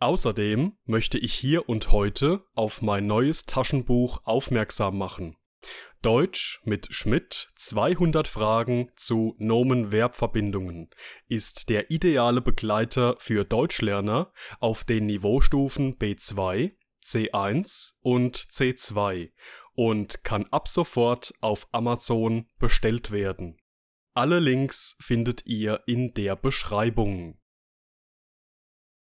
Außerdem möchte ich hier und heute auf mein neues Taschenbuch aufmerksam machen. Deutsch mit Schmidt 200 Fragen zu Nomen-Verb-Verbindungen ist der ideale Begleiter für Deutschlerner auf den Niveaustufen B2, C1 und C2 und kann ab sofort auf Amazon bestellt werden. Alle Links findet ihr in der Beschreibung.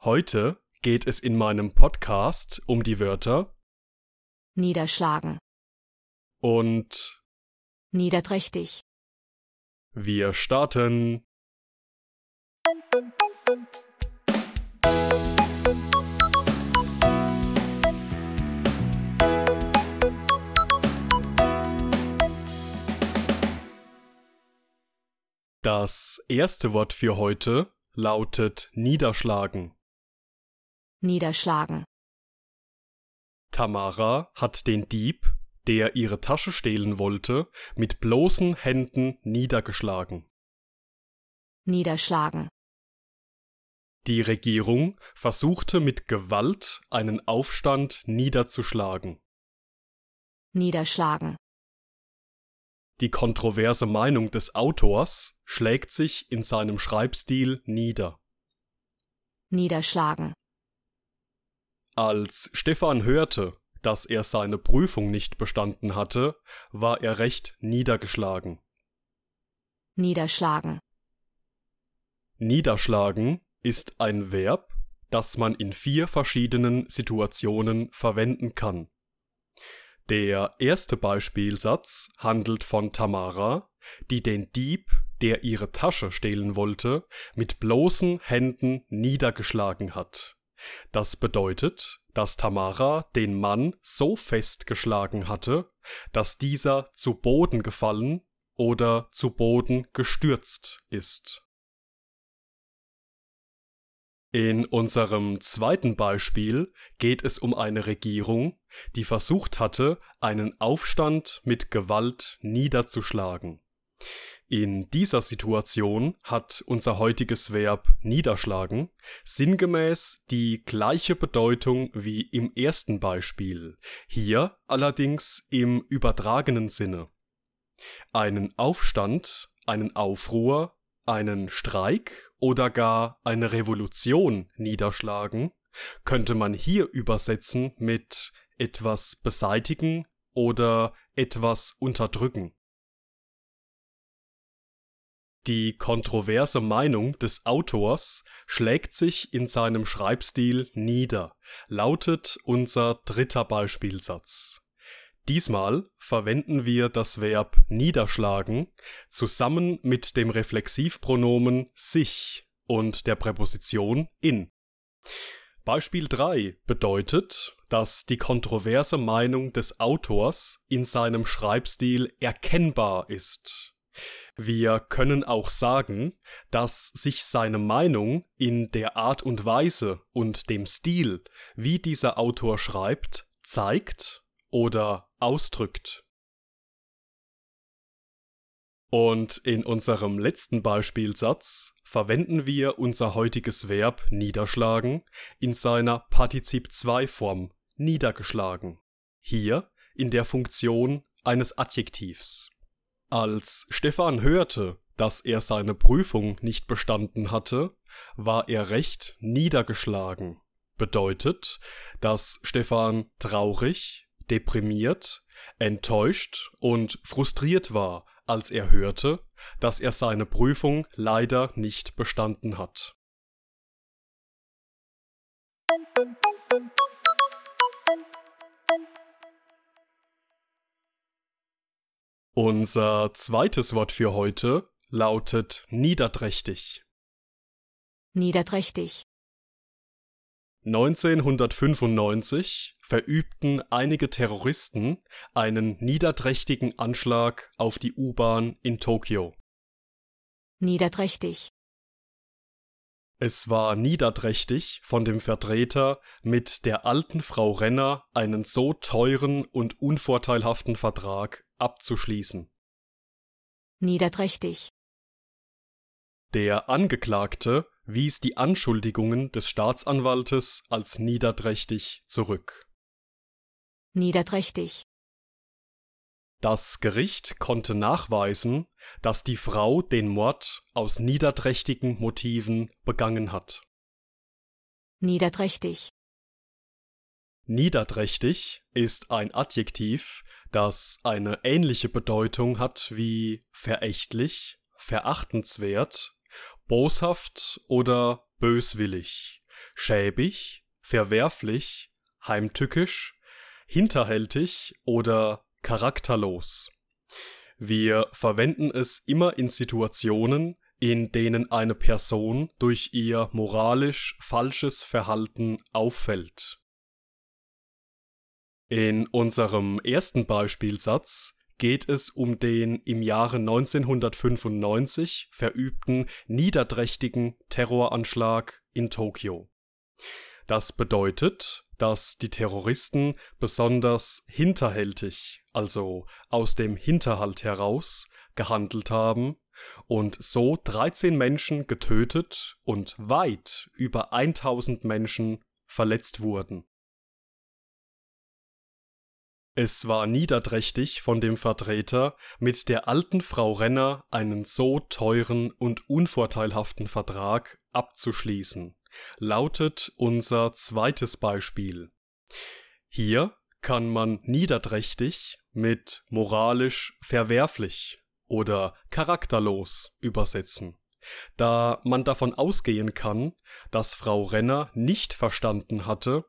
Heute geht es in meinem Podcast um die Wörter niederschlagen, und niederträchtig, wir starten. Das erste Wort für heute lautet niederschlagen. Niederschlagen, Tamara hat den Dieb, der ihre Tasche stehlen wollte, mit bloßen Händen niedergeschlagen. niederschlagen, Die Regierung versuchte mit Gewalt einen Aufstand niederzuschlagen. niederschlagen, Die kontroverse Meinung des Autors schlägt sich in seinem Schreibstil nieder. niederschlagen, Als Stefan hörte, dass er seine Prüfung nicht bestanden hatte, war er recht niedergeschlagen. niederschlagen, Niederschlagen ist ein Verb, das man in vier verschiedenen Situationen verwenden kann. Der erste Beispielsatz handelt von Tamara, die den Dieb, der ihre Tasche stehlen wollte, mit bloßen Händen niedergeschlagen hat. Das bedeutet, dass Tamara den Mann so fest geschlagen hatte, dass dieser zu Boden gefallen oder zu Boden gestürzt ist. In unserem zweiten Beispiel geht es um eine Regierung, die versucht hatte, einen Aufstand mit Gewalt niederzuschlagen. In dieser Situation hat unser heutiges Verb niederschlagen sinngemäß die gleiche Bedeutung wie im ersten Beispiel, hier allerdings im übertragenen Sinne. Einen Aufstand, einen Aufruhr, einen Streik oder gar eine Revolution niederschlagen könnte man hier übersetzen mit etwas beseitigen oder etwas unterdrücken. Die kontroverse Meinung des Autors schlägt sich in seinem Schreibstil nieder, lautet unser dritter Beispielsatz. Diesmal verwenden wir das Verb niederschlagen zusammen mit dem Reflexivpronomen sich und der Präposition in. Beispiel 3 bedeutet, dass die kontroverse Meinung des Autors in seinem Schreibstil erkennbar ist. Wir können auch sagen, dass sich seine Meinung in der Art und Weise und dem Stil, wie dieser Autor schreibt, zeigt oder ausdrückt. Und in unserem letzten Beispielsatz verwenden wir unser heutiges Verb niederschlagen in seiner Partizip 2 Form niedergeschlagen. Hier in der Funktion eines Adjektivs. Als Stefan hörte, dass er seine Prüfung nicht bestanden hatte, war er recht niedergeschlagen. Bedeutet, dass Stefan traurig, deprimiert, enttäuscht und frustriert war, als er hörte, dass er seine Prüfung leider nicht bestanden hat. Unser zweites Wort für heute lautet niederträchtig. niederträchtig, 1995 verübten einige Terroristen einen niederträchtigen Anschlag auf die U-Bahn in Tokio. Niederträchtig. Es war niederträchtig von dem Vertreter, mit der alten Frau Renner einen so teuren und unvorteilhaften Vertrag abzuschließen. Niederträchtig. Der Angeklagte wies die Anschuldigungen des Staatsanwaltes als niederträchtig zurück. Niederträchtig. Das Gericht konnte nachweisen, dass die Frau den Mord aus niederträchtigen Motiven begangen hat. Niederträchtig. Niederträchtig ist ein Adjektiv, das eine ähnliche Bedeutung hat wie verächtlich, verachtenswert, boshaft oder böswillig, schäbig, verwerflich, heimtückisch, hinterhältig oder charakterlos. Wir verwenden es immer in Situationen, in denen eine Person durch ihr moralisch falsches Verhalten auffällt. In unserem ersten Beispielsatz geht es um den im Jahre 1995 verübten niederträchtigen Terroranschlag in Tokio. Das bedeutet, dass die Terroristen besonders hinterhältig, also aus dem Hinterhalt heraus, gehandelt haben und so 13 Menschen getötet und weit über 1000 Menschen verletzt wurden. Es war niederträchtig von dem Vertreter, mit der alten Frau Renner einen so teuren und unvorteilhaften Vertrag abzuschließen, lautet unser zweites Beispiel. Hier kann man niederträchtig mit moralisch verwerflich oder charakterlos übersetzen, da man davon ausgehen kann, dass Frau Renner nicht verstanden hatte,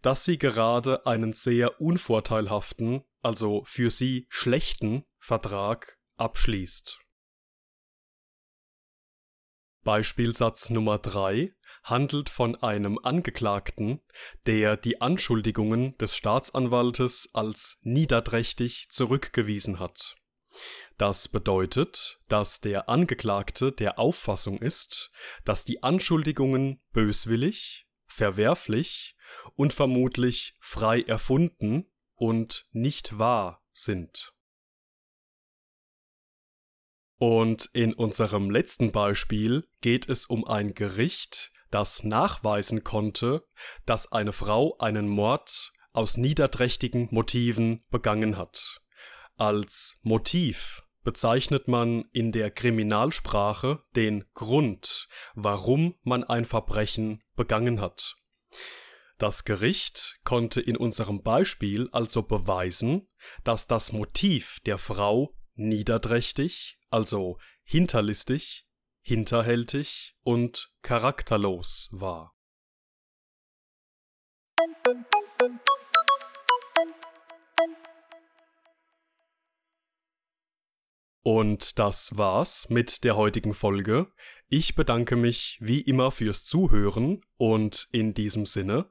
dass sie gerade einen sehr unvorteilhaften, also für sie schlechten Vertrag abschließt. Beispielsatz Nummer 3 handelt von einem Angeklagten, der die Anschuldigungen des Staatsanwaltes als niederträchtig zurückgewiesen hat. Das bedeutet, dass der Angeklagte der Auffassung ist, dass die Anschuldigungen böswillig, verwerflich und vermutlich frei erfunden und nicht wahr sind. Und in unserem letzten Beispiel geht es um ein Gericht, das nachweisen konnte, dass eine Frau einen Mord aus niederträchtigen Motiven begangen hat. Als Motiv bezeichnet man in der Kriminalsprache den Grund, warum man ein Verbrechen begangen hat. Das Gericht konnte in unserem Beispiel also beweisen, dass das Motiv der Frau niederträchtig, also hinterlistig, hinterhältig und charakterlos war. Und das war's mit der heutigen Folge. Ich bedanke mich wie immer fürs Zuhören und in diesem Sinne